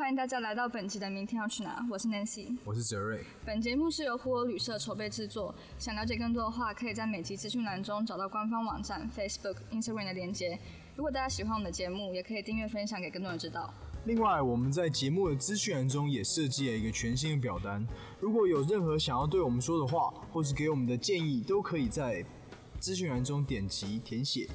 欢迎大家来到本期的《明天要去哪》，我是 Nancy，我是泽瑞。本节目是由呼尔旅社筹备制作。想了解更多的话，可以在每集资讯栏中找到官方网站、Facebook、Instagram 的连接。如果大家喜欢我们的节目，也可以订阅分享给更多人知道。另外，我们在节目的资讯栏中也设计了一个全新的表单，如果有任何想要对我们说的话，或是给我们的建议，都可以在资讯栏中点击填写。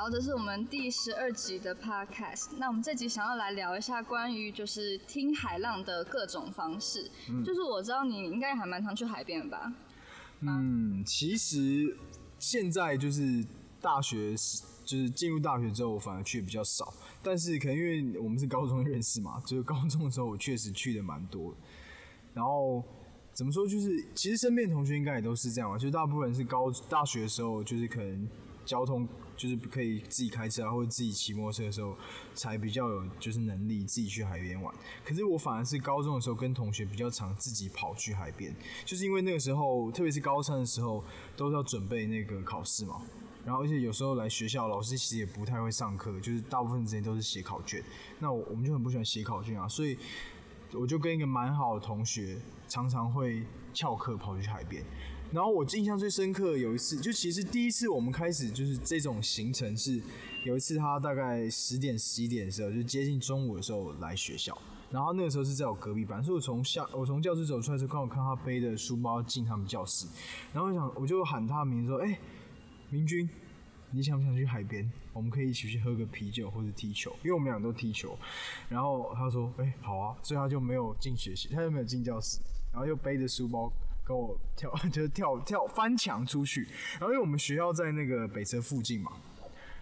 好，这是我们第十二集的 Podcast。那我们这集想要来聊一下关于就是听海浪的各种方式。嗯就是我知道你应该还蛮常去海边的吧？嗯，其实现在就是大学，就是进入大学之后，我反而去的比较少。但是可能因为我们是高中认识嘛，就是高中的时候我确实去的蛮多。然后怎么说，就是其实身边同学应该也都是这样吧，就是大部分是高大学的时候，就是可能。交通就是可以自己开车啊，或者自己骑摩托车的时候，才比较有就是能力自己去海边玩。可是我反而是高中的时候跟同学比较常自己跑去海边，就是因为那个时候，特别是高三的时候，都是要准备那个考试嘛。然后而且有时候来学校，老师其实也不太会上课，就是大部分时间都是写考卷。那我我们就很不喜欢写考卷啊，所以我就跟一个蛮好的同学，常常会翘课跑去海边。然后我印象最深刻有一次，就其实第一次我们开始就是这种行程是有一次他大概十点十一点的时候，就接近中午的时候来学校，然后那个时候是在我隔壁班，所以我从校我从教室走出来的时候，刚好看他背的书包进他们教室，然后我想我就喊他的名字说：“哎，明君，你想不想去海边？我们可以一起去喝个啤酒或者踢球，因为我们俩都踢球。”然后他说：“哎，好啊。”所以他就没有进学习，他就没有进教室，然后又背着书包。跟我跳 就是跳跳翻墙出去，然后因为我们学校在那个北车附近嘛，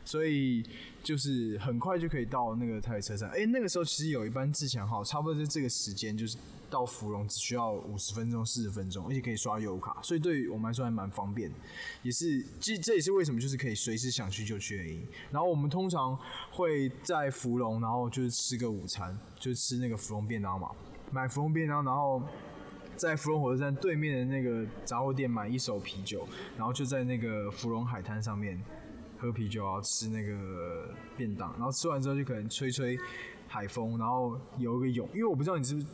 所以就是很快就可以到那个台北车站。哎，那个时候其实有一班自强号，差不多在这个时间，就是到芙蓉只需要五十分钟、四十分钟，而且可以刷油卡，所以对于我们来说还蛮方便。也是，这这也是为什么就是可以随时想去就去的原因。然后我们通常会在芙蓉，然后就是吃个午餐，就是吃那个芙蓉便当嘛，买芙蓉便当，然后。在芙蓉火车站对面的那个杂货店买一手啤酒，然后就在那个芙蓉海滩上面喝啤酒然后，吃那个便当，然后吃完之后就可能吹吹海风，然后游个泳。因为我不知道你是不是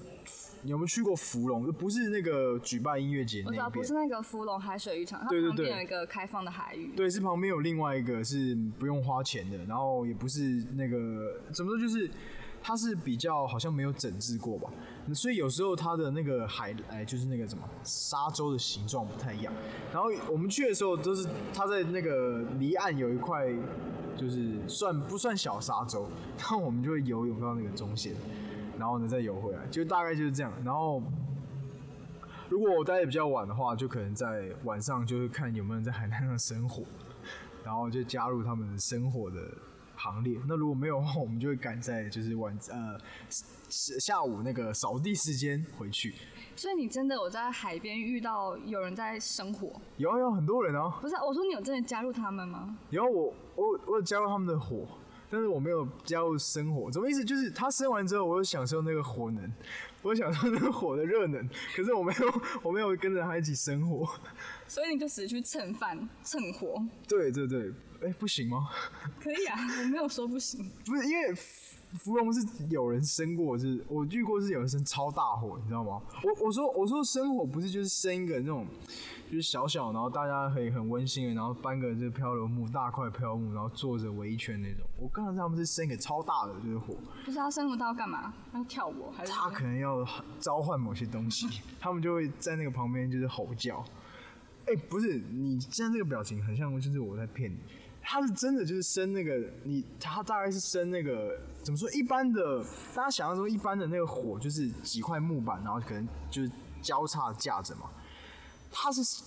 你有没有去过芙蓉，不是那个举办音乐节那边，不是那个芙蓉海水浴场，它旁边有一个开放的海域。对，是旁边有另外一个是不用花钱的，然后也不是那个怎么说就是。它是比较好像没有整治过吧，所以有时候它的那个海哎，就是那个什么沙洲的形状不太一样。然后我们去的时候都是它在那个离岸有一块，就是算不算小沙洲，然后我们就会游泳到那个中线，然后呢再游回来，就大概就是这样。然后如果我待的比较晚的话，就可能在晚上就是看有没有人在海滩上生火，然后就加入他们生火的。行列。那如果没有的话，我们就会赶在就是晚呃下午那个扫地时间回去。所以你真的有在海边遇到有人在生火？有有很多人哦。不是，我说你有真的加入他们吗？有，我我我有加入他们的火。但是我没有加入生火，什么意思？就是他生完之后，我有享受那个火能，我享受那个火的热能。可是我没有，我没有跟着他一起生火。所以你就只是去蹭饭蹭火？对对对，哎，不行吗？可以啊，我没有说不行。不是因为。芙蓉是有人生过，是我遇过是有人生超大火，你知道吗？我我说我说生火不是就是生一个那种，就是小小，然后大家可以很温馨的，然后搬个这个漂流木，大块漂流木，然后坐着围一圈那种。我刚才他们是生一个超大的，就是火。不是他生火他要干嘛？要跳舞还是？他可能要召唤某些东西，他们就会在那个旁边就是吼叫。哎，不是，你现在这个表情很像就是我在骗你。他是真的就是生那个你，他大概是生那个怎么说？一般的大家想象中一般的那个火就是几块木板，然后可能就是交叉架着嘛。他是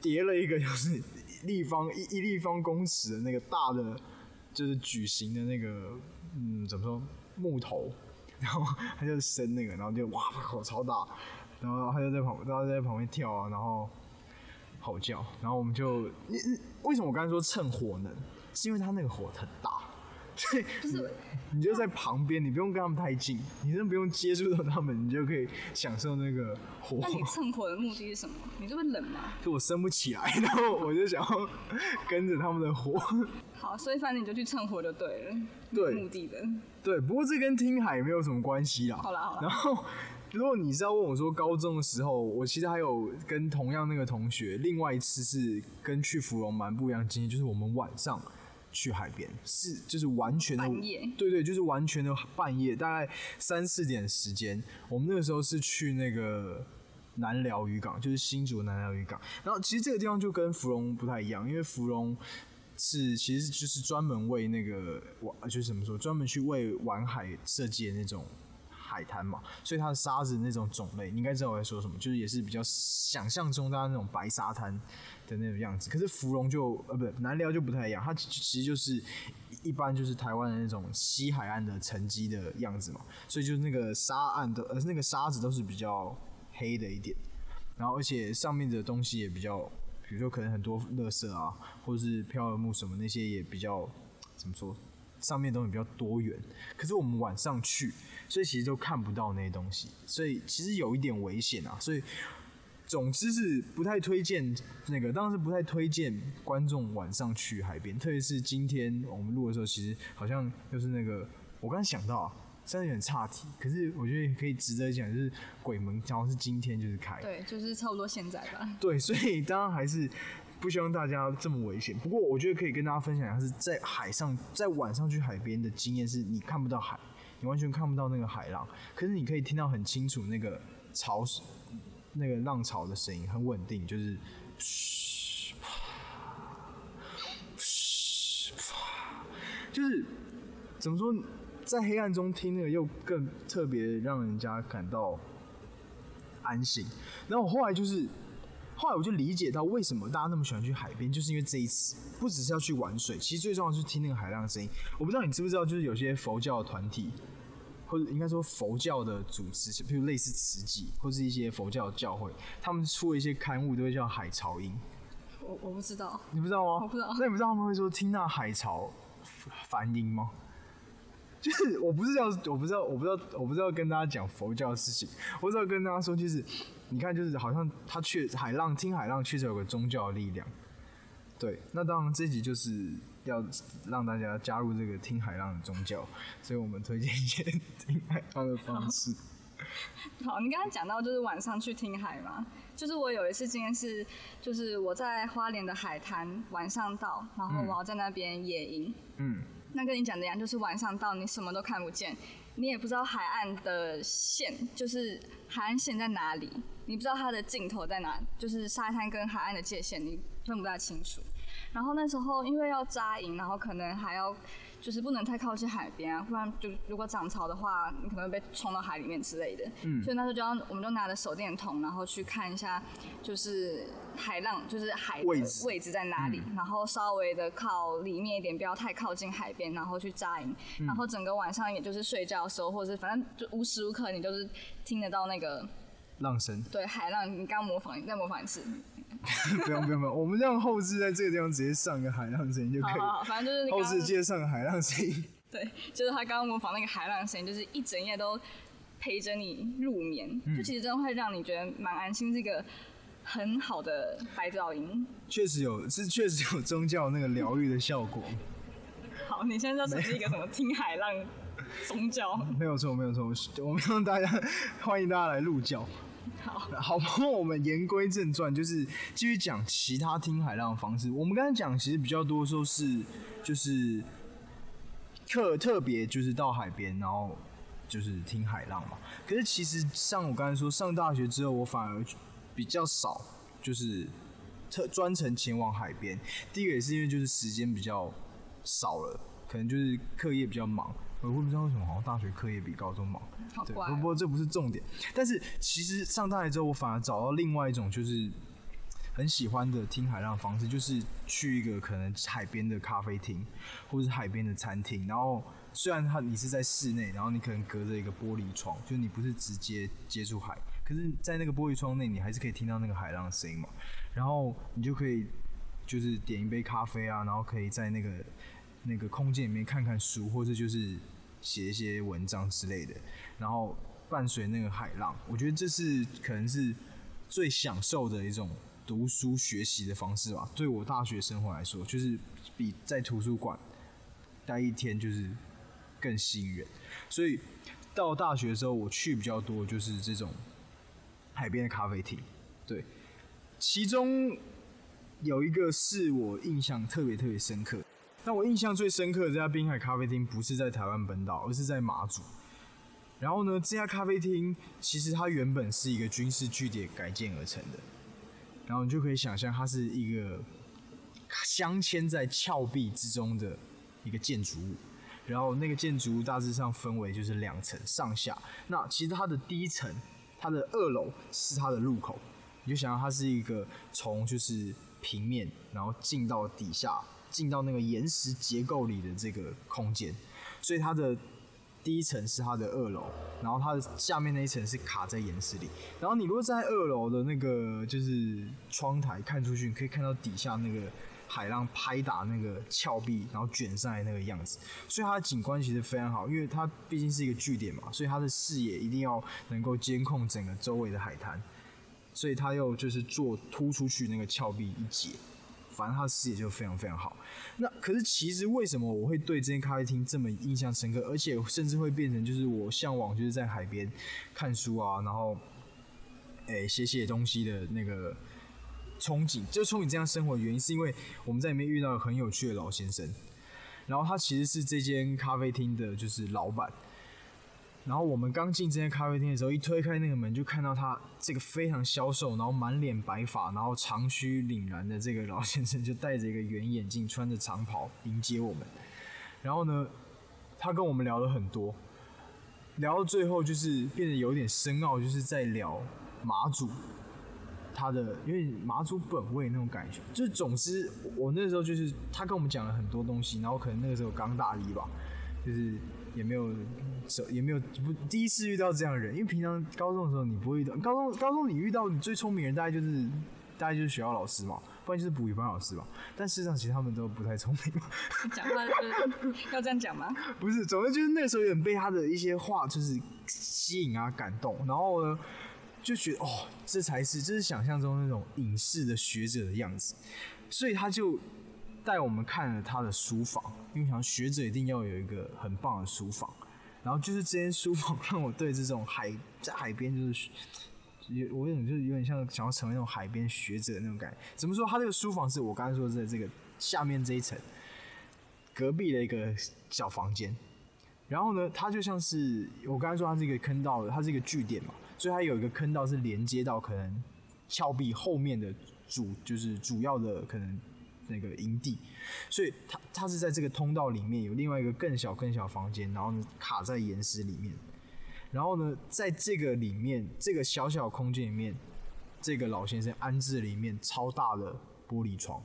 叠了一个就是立方一一立方公尺的那个大的就是矩形的那个嗯怎么说木头，然后他就生那个，然后就哇火超大，然后他就在旁，他就在旁边跳啊，然后。吼叫，然后我们就，为什么我刚才说趁火能？是因为它那个火很大，所以就是 你就在旁边，你不用跟他们太近，你真的不用接触到他们，你就可以享受那个火那。你趁火的目的是什么？你这么冷吗？就我升不起来，然后我就想要跟着他们的火。好，所以反正你就去趁火就对了，对目的的。对，不过这跟听海也没有什么关系啦。好啦好啦然后，如果你是要问我说高中的时候，我其实还有跟同样那个同学，另外一次是跟去芙蓉蛮不一样的经历，就是我们晚上去海边，是就是完全的半夜对对，就是完全的半夜，大概三四点时间。我们那个时候是去那个。南寮渔港就是新竹南寮渔港，然后其实这个地方就跟芙蓉不太一样，因为芙蓉是其实就是专门为那个玩，就是怎么说，专门去为玩海设计的那种海滩嘛，所以它的沙子那种种类，你应该知道我在说什么，就是也是比较想象中大家那种白沙滩的那种样子。可是芙蓉就呃不南寮就不太一样，它其实就是一般就是台湾的那种西海岸的沉积的样子嘛，所以就是那个沙岸的呃那个沙子都是比较黑的一点，然后而且上面的东西也比较，比如说可能很多垃圾啊，或者是漂流木什么那些也比较怎么说，上面东西比较多元。可是我们晚上去，所以其实都看不到那些东西，所以其实有一点危险啊。所以总之是不太推荐那个，当然是不太推荐观众晚上去海边，特别是今天我们录的时候，其实好像就是那个，我刚才想到、啊。真的有点岔题，可是我觉得可以值得讲，就是鬼门好像是今天就是开，对，就是差不多现在吧。对，所以当然还是不希望大家这么危险。不过我觉得可以跟大家分享一下，是在海上，在晚上去海边的经验，是你看不到海，你完全看不到那个海浪，可是你可以听到很清楚那个潮，那个浪潮的声音，很稳定，就是嘘，嘘，就是怎么说，在黑暗中听那个又更特别，让人家感到安心。然后我后来就是，后来我就理解到为什么大家那么喜欢去海边，就是因为这一次不只是要去玩水，其实最重要的是听那个海浪的声音。我不知道你知不知道，就是有些佛教的团体，或者应该说佛教的组织，譬如类似慈济或是一些佛教的教会，他们出了一些刊物都会叫海潮音。我我不知道，你不知道吗？我不知道那你不知道他们会说听那海潮梵音吗？就是我不是要，我不知道，我不知道，我不知道跟大家讲佛教的事情，我只要跟大家说，就是你看，就是好像他确海浪听海浪确实有个宗教的力量。对，那当然这集就是要让大家加入这个听海浪的宗教，所以我们推荐一些 听海浪的方式。好，你刚刚讲到就是晚上去听海嘛，就是我有一次经验是，就是我在花莲的海滩晚上到，然后我要在那边野营。嗯，那跟你讲的一样，就是晚上到你什么都看不见，你也不知道海岸的线，就是海岸线在哪里，你不知道它的尽头在哪，就是沙滩跟海岸的界限你分不大清楚。然后那时候因为要扎营，然后可能还要就是不能太靠近海边啊，不然就如果涨潮的话，你可能会被冲到海里面之类的。嗯所以那时候就要我们就拿着手电筒，然后去看一下，就是海浪，就是海位置位置在哪里，然后稍微的靠里面一点，不要太靠近海边，然后去扎营。然后整个晚上也就是睡觉的时候，或者是反正就无时无刻你就是听得到那个浪声，对海浪。你刚刚模仿，你再模仿一次。不用不用不用，我们让后置在这个地方直接上个海浪声音就可以。好好好，反正就是后置接上个海浪声音。对，就是他刚刚模仿那个海浪声音，就是一整夜都陪着你入眠，嗯就其实真的会让你觉得蛮安心，是一个很好的白噪音。确实有，是确实有宗教那个疗愈的效果，好，你现在就成立一个什么听海浪宗教？没有错，没有错。我们让大家欢迎大家来入教。好，好，不过我们言归正传，就是继续讲其他听海浪的方式。我们刚才讲其实比较多的时候是就是特特别就是到海边，然后就是听海浪嘛。可是其实像我刚才说，上大学之后，我反而比较少就是特专程前往海边。第一个也是因为就是时间比较少了，可能就是课业比较忙。我也不知道为什么，好像大学课业比高中忙。对，好怪哦、不不过这不是重点。但是其实上大学之后，我反而找到另外一种就是很喜欢的听海浪方式，就是去一个可能海边的咖啡厅，或者是海边的餐厅。然后虽然它你是在室内，然后你可能隔着一个玻璃窗，就你不是直接接触海，可是，在那个玻璃窗内，你还是可以听到那个海浪的声音嘛。然后你就可以就是点一杯咖啡啊，然后可以在那个那个空间里面看看书，或者就是写一些文章之类的，然后伴随那个海浪，我觉得这是可能是最享受的一种读书学习的方式吧。对我大学生活来说，就是比在图书馆待一天就是更吸引人。所以到大学的时候，我去比较多就是这种海边的咖啡厅，对，其中有一个是我印象特别特别深刻。但我印象最深刻的这家滨海咖啡厅不是在台湾本岛，而是在马祖。然后呢，这家咖啡厅其实它原本是一个军事据点改建而成的。然后你就可以想象，它是一个镶嵌在峭壁之中的一个建筑物。然后那个建筑物大致上分为就是两层上下。那其实它的第一层，它的二楼是它的入口。你就想象它是一个从就是平面，然后进到底下。进到那个岩石结构里的这个空间，所以它的第一层是它的二楼，然后它的下面那一层是卡在岩石里。然后你如果在二楼的那个就是窗台看出去，你可以看到底下那个海浪拍打那个峭壁，然后卷上来那个样子。所以它的景观其实非常好，因为它毕竟是一个据点嘛，所以它的视野一定要能够监控整个周围的海滩。所以它又就是做突出去那个峭壁一截。反正他的视野就非常非常好。那可是其实为什么我会对这间咖啡厅这么印象深刻，而且甚至会变成就是我向往就是在海边看书啊，然后诶写写东西的那个憧憬，就憧憬这样生活的原因，是因为我们在里面遇到了很有趣的老先生，然后他其实是这间咖啡厅的就是老板。然后我们刚进这间咖啡厅的时候，一推开那个门，就看到他这个非常消瘦，然后满脸白发，然后长须凛然的这个老先生，就戴着一个圆眼镜，穿着长袍迎接我们。然后呢，他跟我们聊了很多，聊到最后就是变得有点深奥，就是在聊马祖他的，因为马祖本位那种感觉。就是总之，我那时候就是他跟我们讲了很多东西，然后可能那个时候刚大一吧，就是。也没有，也没有不第一次遇到这样的人，因为平常高中的时候你不会遇到，高中高中你遇到你最聪明人大概就是大概就是学校老师嘛，不然就是补习班老师嘛。但事实上其实他们都不太聪明。讲话是 要这样讲吗？不是，总之就是那时候有点被他的一些话就是吸引啊感动，然后呢就觉得哦这才是这是想象中那种影视的学者的样子，所以他就。带我们看了他的书房，因为想学者一定要有一个很棒的书房。然后就是这间书房让我对这种海在海边就是有我有种就是有点像想要成为那种海边学者的那种感觉。怎么说？他这个书房是我刚才说的这个下面这一层隔壁的一个小房间。然后呢，它就像是我刚才说它是一个坑道的，它是一个据点嘛，所以它有一个坑道是连接到可能峭壁后面的主就是主要的可能。那个营地，所以它它是在这个通道里面有另外一个更小更小房间，然后呢卡在岩石里面，然后呢在这个里面这个小小空间里面，这个老先生安置了一面超大的玻璃窗，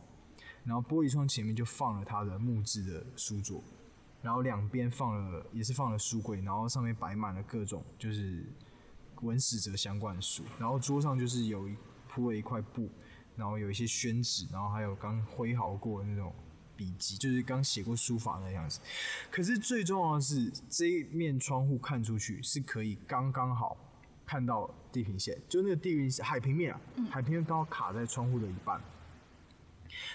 然后玻璃窗前面就放了他的木质的书桌，然后两边放了也是放了书柜，然后上面摆满了各种就是文史哲相关的书，然后桌上就是有一铺了一块布。然后有一些宣纸，然后还有刚挥毫过的那种笔记，就是刚写过书法那样子。可是最重要的是，这一面窗户看出去是可以刚刚好看到地平线，就那个地平线海平面啊，海平面刚好卡在窗户的一半。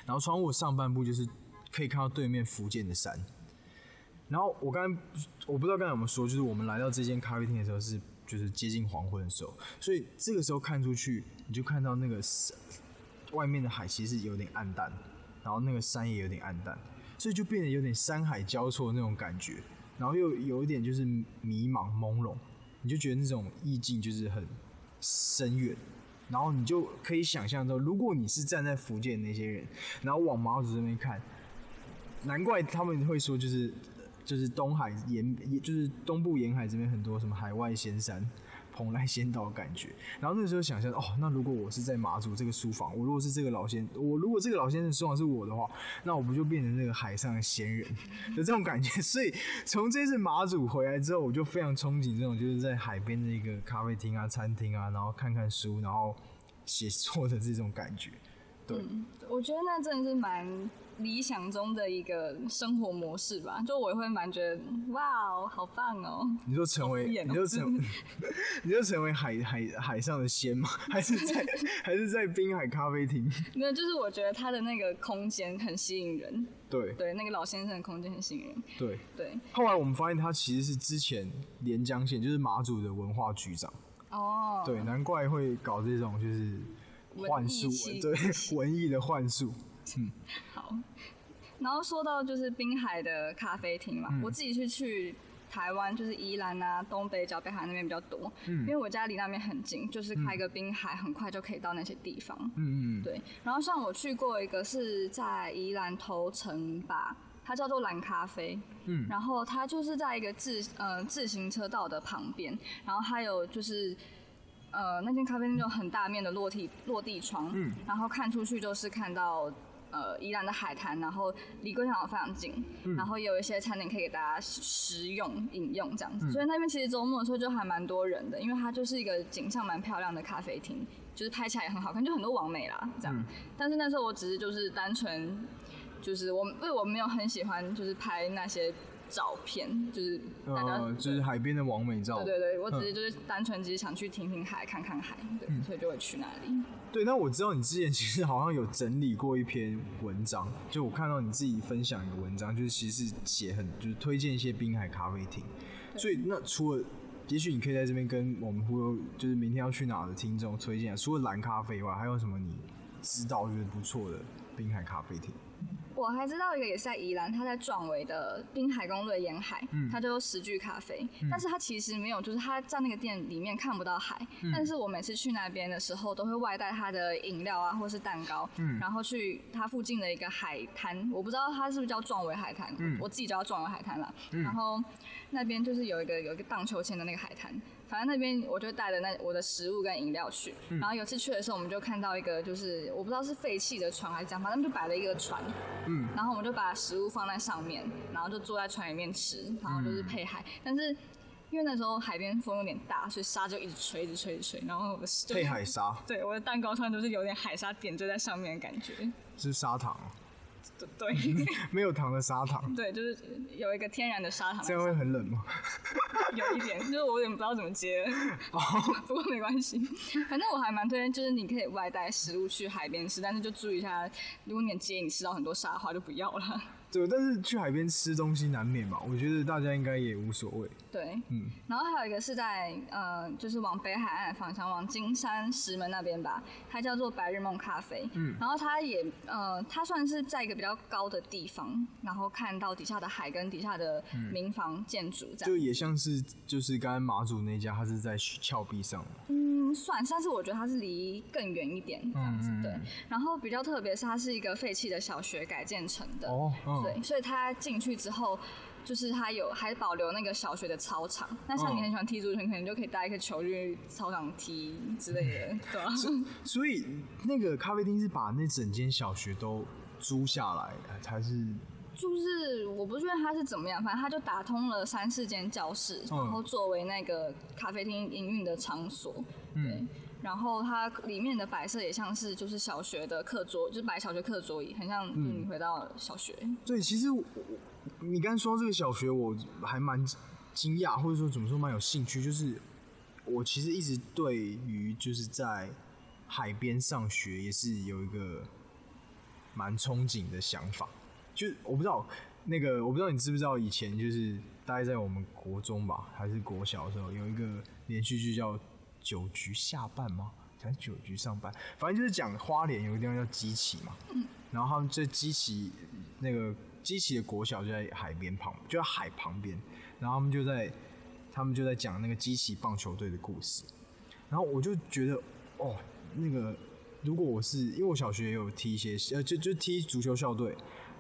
然后窗户上半部就是可以看到对面福建的山。然后我刚刚我不知道刚才有没有说，就是我们来到这间咖啡厅的时候是就是接近黄昏的时候，所以这个时候看出去你就看到那个。外面的海其实有点暗淡，然后那个山也有点暗淡，所以就变得有点山海交错那种感觉，然后又有一点就是迷茫朦胧，你就觉得那种意境就是很深远，然后你就可以想象到，如果你是站在福建那些人，然后往马祖这边看，难怪他们会说就是就是东海沿，就是东部沿海这边很多什么海外仙山。蓬莱仙岛的感觉，然后那时候想象哦，那如果我是在马祖这个书房，我如果是这个老先，我如果这个老先生书房是我的话，那我不就变成那个海上的仙人的这种感觉？所以从这次马祖回来之后，我就非常憧憬这种就是在海边的一个咖啡厅啊、餐厅啊，然后看看书，然后写作的这种感觉。对，嗯，我觉得那真的是蛮理想中的一个生活模式吧。就我也会蛮觉得，哇哦，好棒哦！你就成为，你就成，你就成为海海海上的仙吗？还是在还是在滨海咖啡厅？没有，就是我觉得他的那个空间很吸引人，对对，那个老先生的空间很吸引人，对。对，后来我们发现他其实是之前连江县，就是马祖的文化局长。哦，对，难怪会搞这种就是幻术文艺气，对 文艺的幻术。嗯 好。然后说到就是滨海的咖啡厅嘛，嗯我自己是去台湾，就是宜兰啊、东北角、北海那边比较多，嗯因为我家离那边很近，就是开个滨海，很快就可以到那些地方。嗯嗯对，然后像我去过一个是在宜兰头城吧，它叫做蓝咖啡，嗯然后它就是在一个自呃自行车道的旁边，然后还有就是呃那间咖啡厅就很大面的落地落地窗，嗯然后看出去就是看到。呃，宜兰的海滩，然后离龟场非常近，嗯然后也有一些餐点可以给大家食用、饮用这样嗯子，所以那边其实周末的时候就还蛮多人的，因为它就是一个景象蛮漂亮的咖啡厅，就是拍起来也很好看，就很多网美啦这样。嗯但是那时候我只是就是单纯，就是我因为我没有很喜欢就是拍那些照片，就是大家、呃，就是海边的完美照。对对对，我只是就是单纯只是想去听听海、看看海，对，嗯所以就会去那里。对，那我知道你之前其实好像有整理过一篇文章，就我看到你自己分享一个文章，就是其实是写很就是推荐一些滨海咖啡厅。所以那除了，也许你可以在这边跟我们忽悠，就是明天要去哪的听众推荐，除了蓝咖啡以外，还有什么你知道觉得不错的滨海咖啡厅？我还知道一个也是在宜兰，它在壮围的滨海公路的沿海，嗯它叫十句咖啡，但是它其实没有，就是它在那个店里面看不到海，嗯。但是我每次去那边的时候，都会外带它的饮料啊，或是蛋糕，嗯。然后去它附近的一个海滩，我不知道它是不是叫壮围海滩，嗯我自己叫壮围海滩啦，然后那边就是有一个有一个荡秋千的那个海滩。反正那边我就带了那我的食物跟饮料去，嗯然后有次去的时候，我们就看到一个就是我不知道是废弃的船还是怎样，反正就摆了一个船，嗯然后我们就把食物放在上面，然后就坐在船里面吃，然后就是配海。但是因为那时候海边风有点大，所以沙就一直吹，一直吹，一直吹。然后我的配海沙对我的蛋糕上就是有点海沙点缀在上面的感觉。是砂糖哦，对对 没有糖的砂糖，对，就是有一个天然的砂糖在这样，会很冷吗？有一点，就是我有点不知道怎么接。不过没关系，反正我还蛮推荐，就是你可以外带食物去海边吃，但是就注意一下，如果你接你吃到很多沙的话，就不要了。对，但是去海边吃东西难免嘛，我觉得大家应该也无所谓。对，嗯，然后还有一个是在呃，就是往北海岸的方向，往金山石门那边吧，它叫做白日梦咖啡。嗯然后它也呃，它算是在一个比较高的地方，然后看到底下的海跟底下的民房建筑这样。就也像是就是刚刚马祖那家，它是在峭壁上。嗯，算，但是我觉得它是离更远一点这样子。对，然后比较特别是它是一个废弃的小学改建成的。哦，嗯，对，所以他进去之后，就是他有还保留那个小学的操场。那像你嗯很喜欢踢足球，可能就可以带一个球去操场踢之类的，对吧、所以那个咖啡厅是把那整间小学都租下来，还是？就是我不确定他是怎么样，反正他就打通了三四间教室，嗯。然后作为那个咖啡厅营运的场所。对。嗯，然后它里面的摆设也像是就是小学的课桌，就是摆小学课桌椅，很像就是你回到小学。对，其实你刚说这个小学，我还蛮惊讶，或者说怎么说蛮有兴趣，就是我其实一直对于就是在海边上学也是有一个蛮憧憬的想法，就我不知道那个我不知道你知不知道以前就是大概在我们国中吧还是国小的时候有一个连续剧叫《九局下半》吗？讲九局上半？反正就是讲花莲有个地方叫基奇嘛，然后他们这基奇那个基奇的国小就在海边旁，就在海旁边，然后他们就在他们就在讲那个基奇棒球队的故事，然后我就觉得哦，那个如果我是因为我小学也有踢一些呃就就踢足球校队，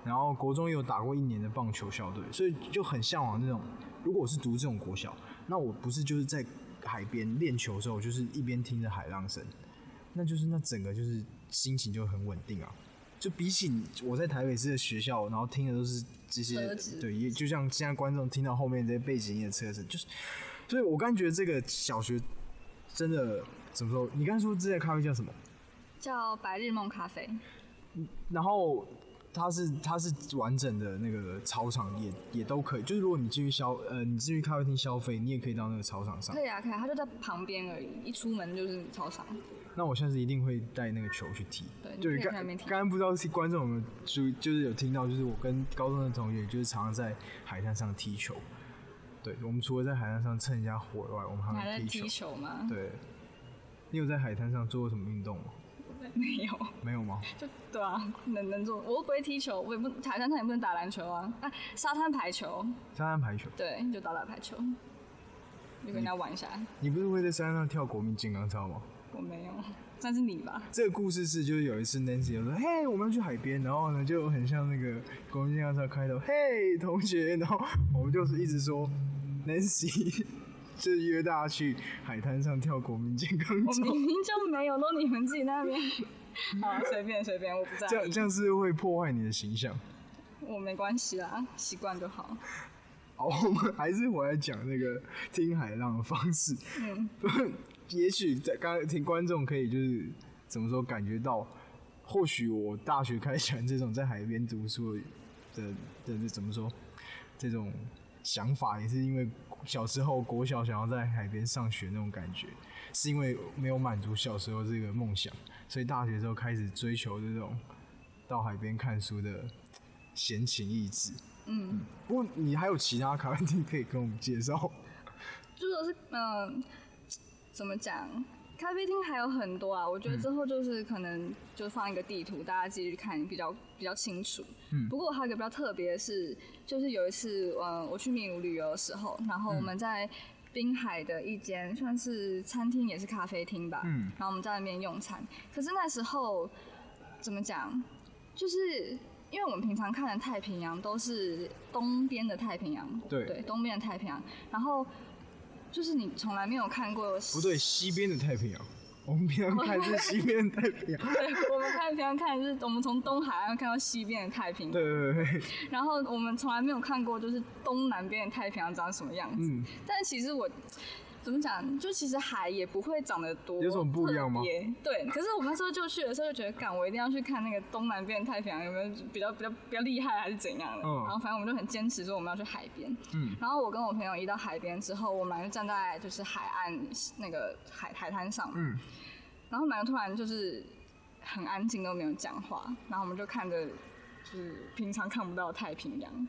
然后国中有打过一年的棒球校队，所以就很向往那种如果我是读这种国小，那我不是就是在海边练球的时候，我就是一边听着海浪声，那就是那整个就是心情就很稳定啊。就比起我在台北市的学校，然后听的都是这些对，也就像现在观众听到后面这些背景音的车声，就是，所以我刚觉得这个小学真的怎么说？你刚才说这家咖啡叫什么？叫白日梦咖啡，然后它是它是完整的那个操场也也都可以，就是如果你进去消呃你进去咖啡厅消费，你也可以到那个操场上可。以啊，可以啊，它就在旁边而已，一出门就是操场。那我下次一定会带那个球去踢。对你对，刚刚刚不知道是观众有没有注意，就是有听到，就是我跟高中的同学，就是常常在海滩上踢球。对，我们除了在海滩上蹭一下火以外，我们还在会踢球。踢球吗？对，你有在海滩上做过什么运动吗？没有，没有吗？就对啊，能能做，我又不会踢球，我也不海滩上也不能打篮球啊，啊，沙滩排球，沙滩排球，对，就打打排球，就跟人家玩一下。你不是会在山上跳国民金刚操吗？我没有，算是你吧？这个故事是，就是有一次 Nancy 就说：“嘿，我们要去海边。”然后呢，就很像那个国民金刚操开头：“嘿，同学。”然后我们就是一直说 Nancy 就是约大家去海滩上跳国民健康操。我明明就没有，都你们自己那边。好，随便随便，我不在这样意，这样是会破坏你的形象。我没关系啦，习惯就好。好，我们还是回来讲那个听海浪的方式。嗯，也许在刚才听观众可以就是怎么说感觉到，或许我大学开始喜欢这种在海边读书的的的怎么说这种想法，也是因为小时候国小想要在海边上学那种感觉，是因为没有满足小时候这个梦想，所以大学之后开始追求这种到海边看书的闲情逸致。嗯，不过你还有其他咖啡厅可以跟我们介绍？就是嗯、怎么讲？咖啡厅还有很多啊，我觉得之后就是可能就放一个地图，大家自己去看比较比较清楚。嗯不过还有一个比较特别的是，就是有一次，嗯，我去秘鲁旅游的时候，然后我们在滨海的一间算是餐厅，也是咖啡厅吧。嗯然后我们在那边用餐，可是那时候怎么讲？就是因为我们平常看的太平洋都是东边的太平洋，对对，东边的太平洋，然后就是你从来没有看过，不对，西边的太平洋。我们平常看是西边的太平洋。对，我们看平常看的是我们从东海岸看到西边的太平洋，对对对对，然后我们从来没有看过就是东南边的太平洋长什么样子。嗯，但其实我怎么讲，就其实海也不会长得多有什么不一样吗对，可是我们那时候就去的时候就觉得，干，我一定要去看那个东南边的太平洋有没有比较比较比较厉害还是怎样的。嗯然后反正我们就很坚持说我们要去海边。嗯然后我跟我朋友一到海边之后，我们俩就站在就是海岸那个海海滩上嘛。嗯，然后我们俩突然就是很安静，都没有讲话，然后我们就看着就是平常看不到的太平洋。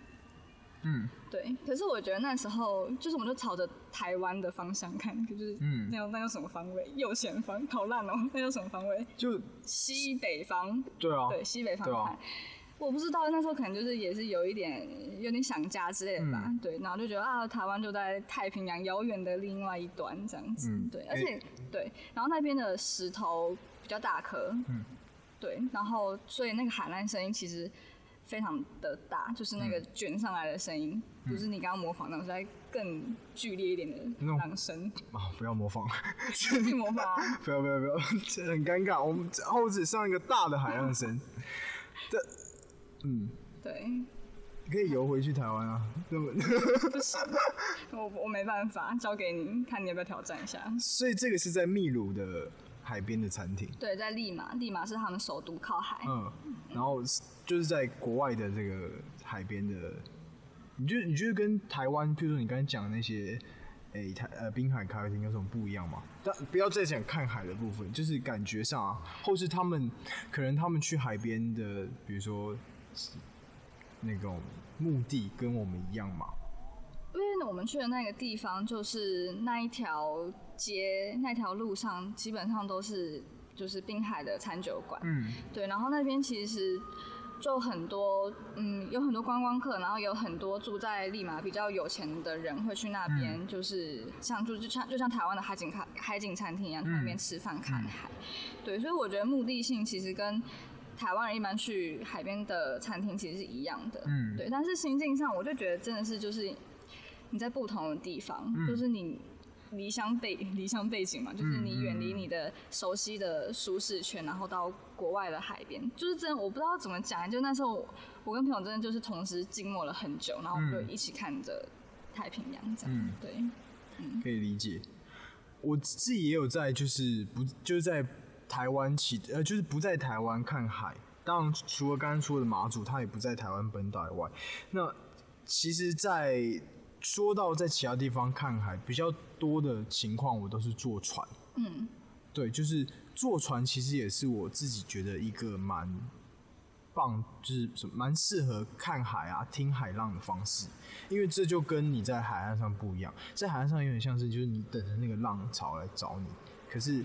嗯，对，可是我觉得那时候就是我们就朝着台湾的方向看，就是嗯。那叫那叫什么方位？右前方，好烂哦、那叫什么方位？就西北方，对啊，对，西北方看。我不知道那时候可能就是也是有一点有点想家之类的吧，嗯。对，然后就觉得啊，台湾就在太平洋遥远的另外一端这样子，嗯。对，而且、对，然后那边的石头比较大颗，嗯。对，然后所以那个海浪声音其实非常的大，就是那个嗯。卷上来的声音，就是你刚刚模仿那种，是在更剧烈一点的浪声，啊，不要模仿，自己模仿啊，不要不要不要，这很尴尬。我们后置上一个大的海浪声，这，嗯，对，可以游回去台湾啊。那么，不行，我我没办法，交给你，看你要不要挑战一下。所以这个是在秘鲁的海边的餐厅，对，在利马，利马是他们首都，靠海。嗯，然后就是在国外的这个海边的，你觉得你觉得跟台湾，譬如说你刚才讲的那些，诶、台呃滨海咖啡厅有什么不一样吗？但不要再讲看海的部分，就是感觉上啊，或是他们可能他们去海边的，比如说那种目的跟我们一样嘛？因为我们去的那个地方，就是那一条街、那条路上，基本上都是就是滨海的餐酒馆。嗯对，然后那边其实就很多，嗯，有很多观光客，然后有很多住在利马比较有钱的人会去那边，就是像就就像就像台湾的海景咖海景餐厅一样，去那边吃饭看海。对，所以我觉得目的性其实跟台湾人一般去海边的餐厅其实是一样的。嗯对，但是心境上，我就觉得真的是就是你在不同的地方，嗯。就是你。离乡背离乡背景嘛，就是你远离你的熟悉的舒适圈，然后到国外的海边，就是真的我不知道怎么讲，就那时候我跟朋友真的就是同时静默了很久，然后我们就一起看着太平洋这样，嗯。对，可以理解。我自己也有在，就是不就是在台湾起呃，就是不在台湾看海。当然除了刚刚说的马祖，他也不在台湾本岛以外。那其实，在说到在其他地方看海比较多的情况，我都是坐船。嗯，对，就是坐船，其实也是我自己觉得一个蛮棒，就是蛮适合看海啊、听海浪的方式，因为这就跟你在海岸上不一样，在海岸上有点像是就是你等着那个浪潮来找你，可是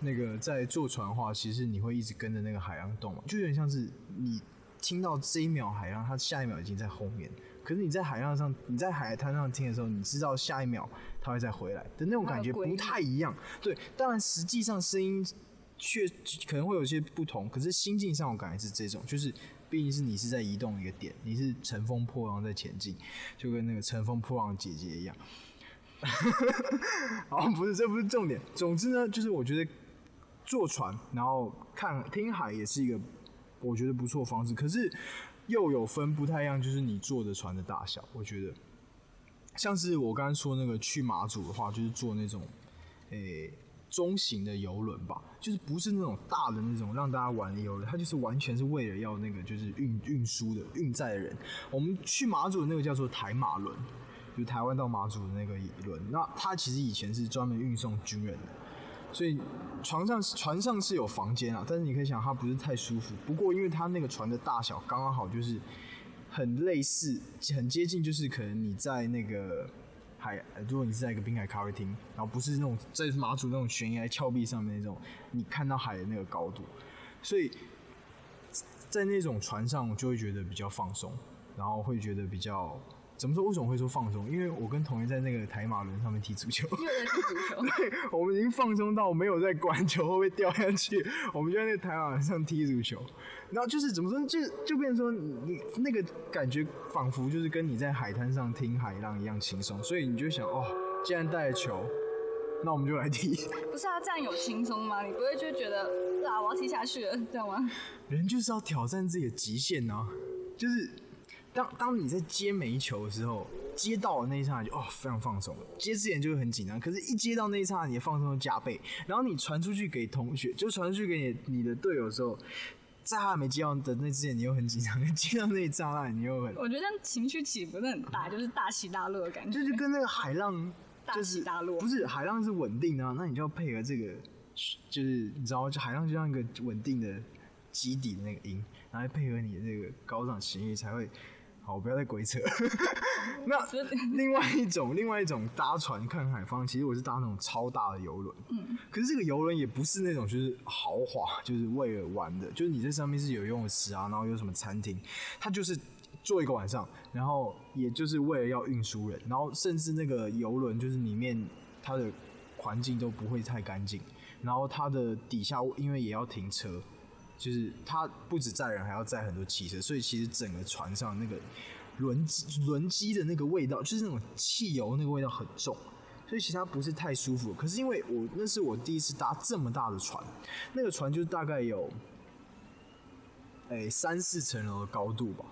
那个在坐船的话，其实你会一直跟着那个海洋动，就有点像是你听到这一秒海浪，它下一秒已经在后面。可是你在海浪上，你在海滩上听的时候，你知道下一秒它会再回来的那种感觉不太一样。对，当然实际上声音却可能会有些不同，可是心境上我感觉是这种，就是毕竟是你是在移动一个点，你是乘风破浪在前进，就跟那个乘风破浪姐姐一样。好，不是，这不是重点。总之呢，就是我觉得坐船然后看听海也是一个我觉得不错方式，可是。又有分不太一样，就是你坐的船的大小，我觉得像是我刚刚说那个去马祖的话，就是坐那种诶中型的游轮吧，就是不是那种大的那种让大家玩的游轮，它就是完全是为了要那个就是运运输的运载的人。我们去马祖的那个叫做台马轮，就台湾到马祖的那个轮，那它其实以前是专门运送军人的。所以床上船上是有房间啊，但是你可以想它不是太舒服。不过因为它那个船的大小刚刚好，就是很类似、很接近，就是可能你在那个海，如果你是在一个滨海咖啡厅，然后不是那种在马祖那种悬崖峭壁上面那种，你看到海的那个高度，所以在那种船上我就会觉得比较放松，然后会觉得比较。怎么说？为什么会说放松？因为我跟同学在那个台马轮上面踢足球。又在踢足球。对，我们已经放松到没有在管球会不会掉下去，我们就在那个台马轮上踢足球。然后就是怎么说，就就变成说，你那个感觉仿佛就是跟你在海滩上听海浪一样轻松。所以你就想，哦，既然带了球，那我们就来踢。不是啊，这样有轻松吗？你不会就觉得啊，我要踢下去了，这样吗？人就是要挑战自己的极限呢，就是。当当你在接每一球的时候，接到的那一刹那就哦非常放松。接之前就会很紧张，可是一接到那一刹那，你的放松加倍。然后你传出去给同学，就传出去给你你的队友的时候，在他还没接到的那之前，你又很紧张；接到那一刹那，你又很……我觉得情绪起伏的很大，就是大起大落的感觉。就是跟那个海浪大起大落，不是海浪是稳定的，那你就要配合这个，就是你知道，就海浪就像一个稳定的基底的那个音，然后配合你的这个高涨情绪才会。好，不要再鬼扯。那另外一种，另外一种搭船看海方，其实我是搭那种超大的游轮。嗯。可是这个游轮也不是那种就是豪华，就是为了玩的。就是你在上面是有游泳池啊，然后有什么餐厅，它就是坐一个晚上，然后也就是为了要运输人，然后甚至那个游轮就是里面它的环境都不会太干净，然后它的底下因为也要停车。就是它不止载人，还要载很多汽车，所以其实整个船上那个轮机轮机的那个味道，就是那种汽油那个味道很重，所以其实它不是太舒服。可是因为我那是我第一次搭这么大的船，那个船就大概有哎三四层楼的高度吧。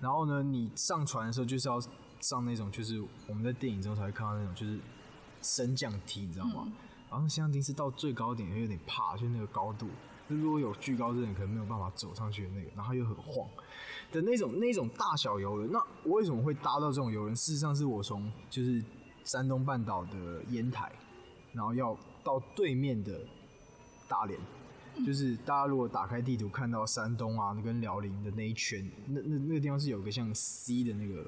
然后呢，你上船的时候就是要上那种，就是我们在电影中才会看到那种，就是升降梯，你知道吗？然后升降梯是到最高点有点怕，就那个高度。如果有巨高的人，可能没有办法走上去的那个，然后又很晃的那种那种大小游轮。那我为什么会搭到这种游轮？事实上是我从就是山东半岛的烟台，然后要到对面的大连。就是大家如果打开地图看到山东啊跟辽宁的那一圈，那那那个地方是有个像 C 的那个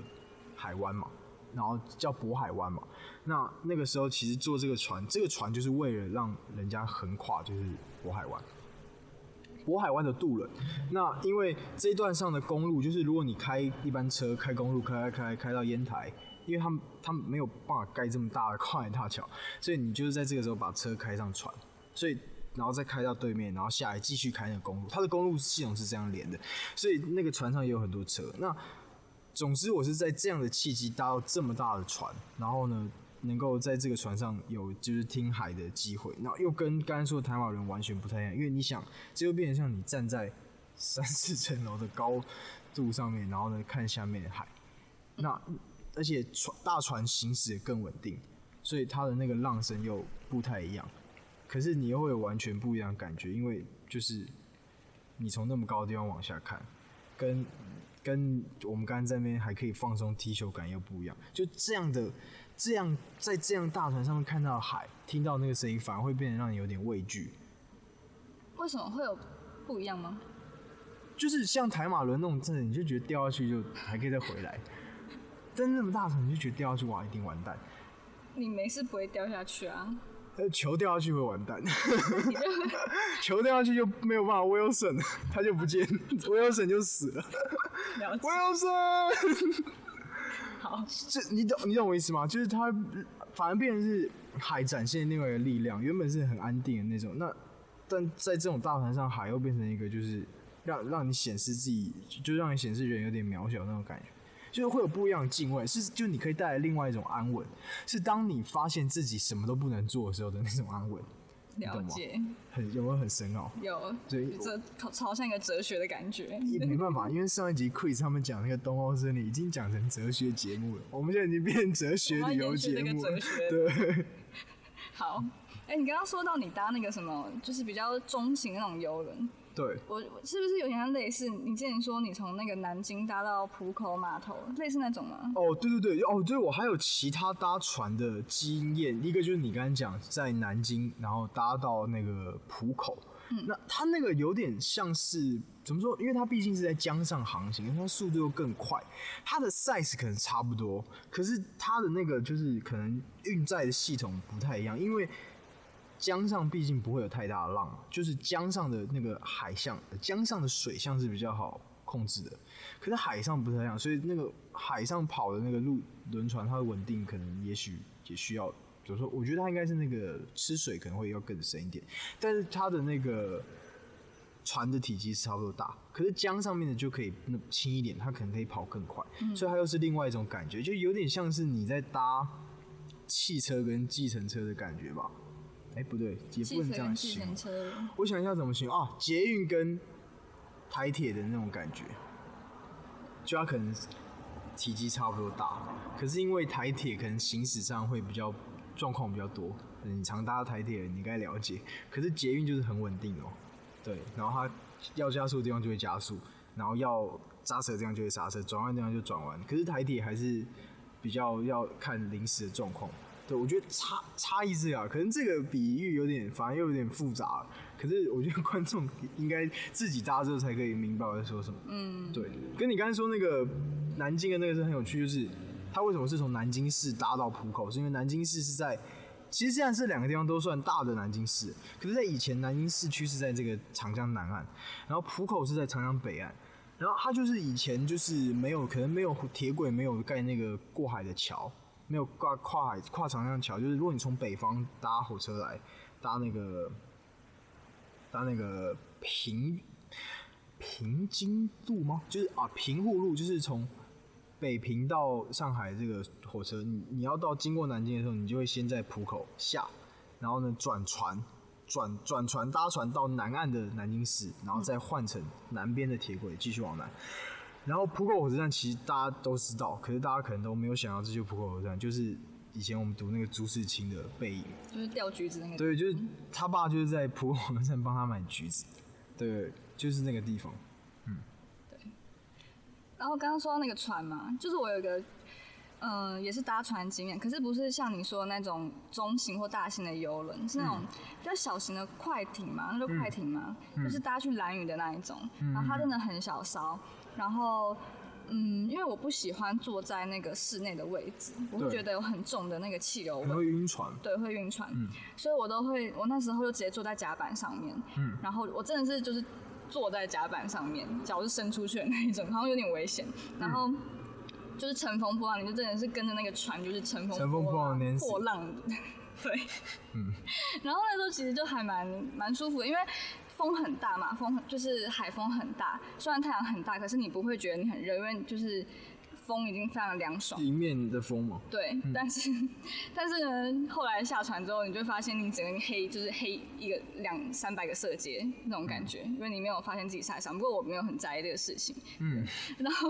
海湾嘛，然后叫渤海湾嘛。那那个时候其实坐这个船，这个船就是为了让人家横跨就是渤海湾。渤海湾的渡轮，那因为这一段上的公路，就是如果你开一般车开公路开开开开到烟台，因为他们他们没有办法盖这么大的跨海大桥，所以你就是在这个时候把车开上船，所以然后再开到对面，然后下来继续开那个公路，它的公路系统是这样连的，所以那个船上也有很多车。那总之我是在这样的契机搭到这么大的船，然后呢？能够在这个船上有就是听海的机会，那又跟刚刚说的台湾人完全不太一样，因为你想，这就变成像你站在三四层楼的高度上面，然后呢看下面的海，那而且船大船行驶也更稳定，所以它的那个浪声又不太一样，可是你又会有完全不一样的感觉，因为就是你从那么高的地方往下看，跟跟我们刚刚在那边还可以放松踢球感又不一样。就这样的，这样在这样大船上面看到海，听到那个声音，反而会变得让你有点畏惧。为什么会有不一样吗？就是像台马轮那种，真的你就觉得掉下去就还可以再回来，但是那么大船你就觉得掉下去哇一定完蛋，你没事不会掉下去啊？呃球掉下去会完蛋，球掉下去就没有办法 Wilson，他就不见，Wilson 就死了。，Wilson。好，这你懂你懂我意思吗？就是它反而变成是海展现另外一个力量，原本是很安定的那种，那但在这种大船上，海又变成一个就是让让你显示自己，就让你显示人有点渺小那种感觉，就是会有不一样的敬畏，是就你可以带来另外一种安稳，是当你发现自己什么都不能做的时候的那种安稳，了解，很有没有很深奥？有，对这朝朝向一个哲学的感觉。也没办法，因为上一集 quiz 他们讲那个东欧森林已经讲成哲学节目了，我们现在已经变成哲学旅游节目了对。好，哎、你刚刚说到你搭那个什么，就是比较中型那种游轮，对，我是不是有点像类似？你之前说你从那个南京搭到浦口码头，类似那种吗？哦，对对对，哦，对我还有其他搭船的经验，一个就是你刚才讲在南京，然后搭到那个浦口，嗯那它那个有点像是怎么说？因为它毕竟是在江上航行，它速度又更快，它的 size 可能差不多，可是它的那个就是可能运载的系统不太一样，因为。江上毕竟不会有太大的浪，就是江上的那个海象，呃江上的水象是比较好控制的，可是海上不太一样，所以那个海上跑的那个路轮船，它的稳定可能也许也需要，比如说，我觉得它应该是那个吃水可能会要更深一点，但是它的那个船的体积是差不多大，可是江上面的就可以那轻一点，它可能可以跑更快，所以它又是另外一种感觉，就有点像是你在搭汽车跟计程车的感觉吧。哎、不对，也不能这样形容我想一下怎么形容啊，捷运跟台铁的那种感觉，就它可能体积差不多大，可是因为台铁可能行驶上会比较状况比较多，你常搭台铁你应该了解，可是捷运就是很稳定哦，对，然后它要加速的地方就会加速，然后要刹车的地方就会刹车，转弯的地方就转弯，可是台铁还是比较要看临时的状况。对，我觉得差差异是啊，可能这个比喻有点，反而又有点复杂。可是我觉得观众应该自己搭之后才可以明白我在说什么。嗯，对，跟你刚才说那个南京的那个是很有趣，就是它为什么是从南京市搭到浦口，是因为南京市是在，其实现在这两个地方都算大的南京市，可是在以前南京市区是在这个长江南岸，然后浦口是在长江北岸，然后它就是以前就是没有可能没有铁轨，没有盖那个过海的桥，没有挂跨海跨长江桥，就是如果你从北方搭火车来搭那个搭那个平平津路吗？就是啊，平户路，就是从北平到上海这个火车，你你要到经过南京的时候，你就会先在浦口下，然后呢转船，转转船搭船到南岸的南京市，然后再换乘南边的铁轨继续往南。然后浦口火车站其实大家都知道，可是大家可能都没有想到，这就是浦口火车站，就是以前我们读那个朱世清的背影。就是掉橘子那个。对，就是他爸就是在浦口火车站帮他买橘子，对，就是那个地方。嗯，对然后刚刚说到那个船嘛，就是我有一个，嗯、也是搭船经验，可是不是像你说的那种中型或大型的游轮，是那种比较小型的快艇嘛，那就快艇嘛，就是搭去蓝屿的那一种。然后它真的很小艘，然后。嗯，因为我不喜欢坐在那个室内的位置，我会觉得有很重的那个汽油味。会晕船，对，会晕船，所以我都会，我那时候就直接坐在甲板上面，嗯然后我真的是就是坐在甲板上面，脚是伸出去的那一种，好像有点危险，然后。就是乘风破浪，你就真的是跟着那个船，就是乘风乘风破浪破浪，对，嗯，然后那时候其实就还蛮蛮舒服的，因为风很大嘛，风就是海风很大，虽然太阳很大，可是你不会觉得你很热，因为就是风已经非常的凉爽。迎面的风嘛，对，但是但是呢，后来下船之后，你就会发现你整个黑就是黑一个两三百个色阶那种感觉，因为你没有发现自己晒伤。不过我没有很在意这个事情，嗯，然后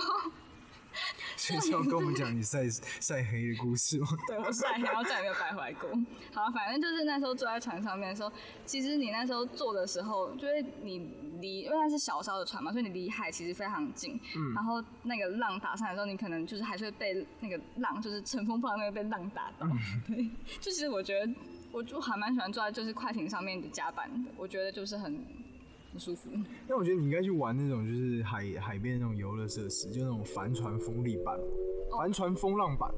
所以是要跟我们讲你晒晒黑的故事吗？对我晒黑，然后再也没有白回来过。好，反正就是那时候坐在船上面的时候，其实你那时候坐的时候，就是你离，因为它是小艘的船嘛，所以你离海其实非常近。嗯。然后那个浪打上来的时候，你可能就是还是会被那个浪，就是乘风破浪那个被浪打到。对。就其实我觉得，我就还蛮喜欢坐在就是快艇上面的甲板的，我觉得就是很。很舒服。但我觉得你应该去玩那种就是海海边那种游乐设施，就那种帆船风力板、帆船风浪板，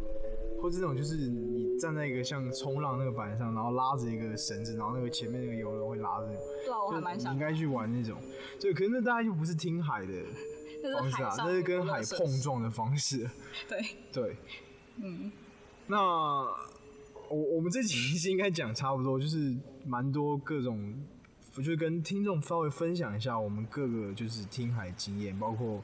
或者那种就是你站在一个像冲浪那个板上，然后拉着一个绳子，然后那个前面那个游轮会拉着。对啊，我还蛮想。你应该去玩那种，对，可是那大概就不是听海的 方式啊，那是跟海碰撞的方式。对对，嗯，那我我们这几期应该讲差不多，就是蛮多各种。我就跟听众稍微分享一下我们各个就是听海经验，包括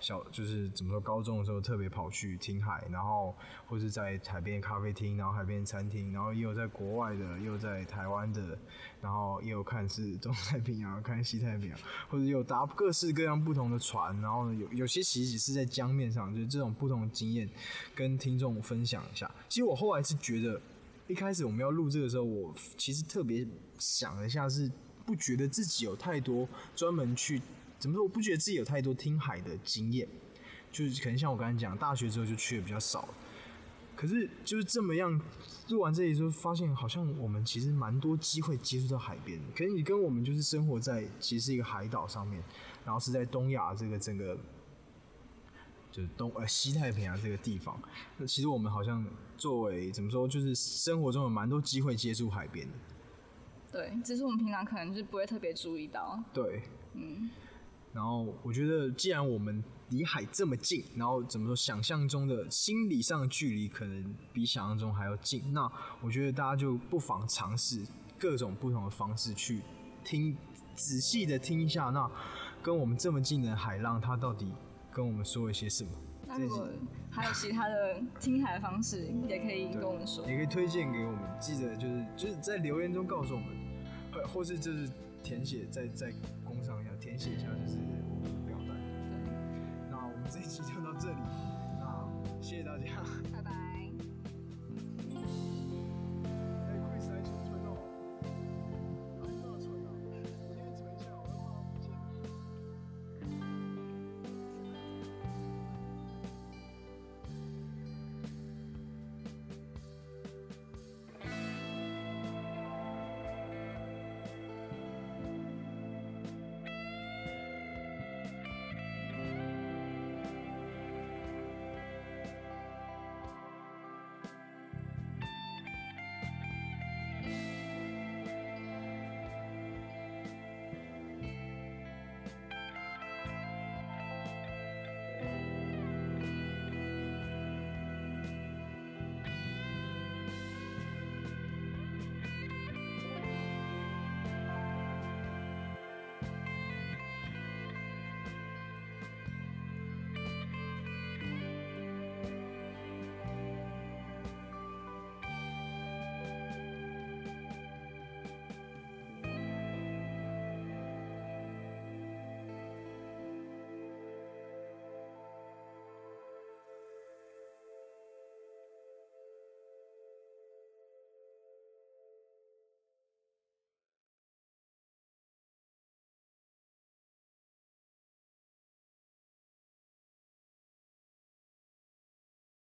小就是怎么说，高中的时候特别跑去听海，然后或是在海边咖啡厅，然后海边餐厅，然后也有在国外的，也有在台湾的，然后也有看是东太平洋，看西太平洋，或者有搭各式各样不同的船，然后有有些其实是在江面上，就是这种不同的经验跟听众分享一下。其实我后来是觉得，一开始我们要录这个时候，我其实特别想了一下是。不觉得自己有太多专门去怎么说？我不觉得自己有太多听海的经验，就是可能像我刚才讲，大学之后就去的比较少。可是就是这么样录完这里之后，发现好像我们其实蛮多机会接触到海边。可是你跟我们就是生活在其实是一个海岛上面，然后是在东亚这个整个就是东呃西太平洋这个地方。那其实我们好像作为怎么说，就是生活中有蛮多机会接触海边的。对，只是我们平常可能就不会特别注意到。对，嗯。然后我觉得，既然我们离海这么近，然后怎么说，想象中的心理上的距离可能比想象中还要近，那我觉得大家就不妨尝试各种不同的方式去听，仔细的听一下，那跟我们这么近的海浪，它到底跟我们说一些什么？那如果还有其他的听海的方式，也可以跟我们说，也可以推荐给我们。记得就是就是在留言中告诉我们。或或是就是填写，再再工商一下，填写一下就是我们的表单。对，那我们这一期就到这里，那谢谢大家。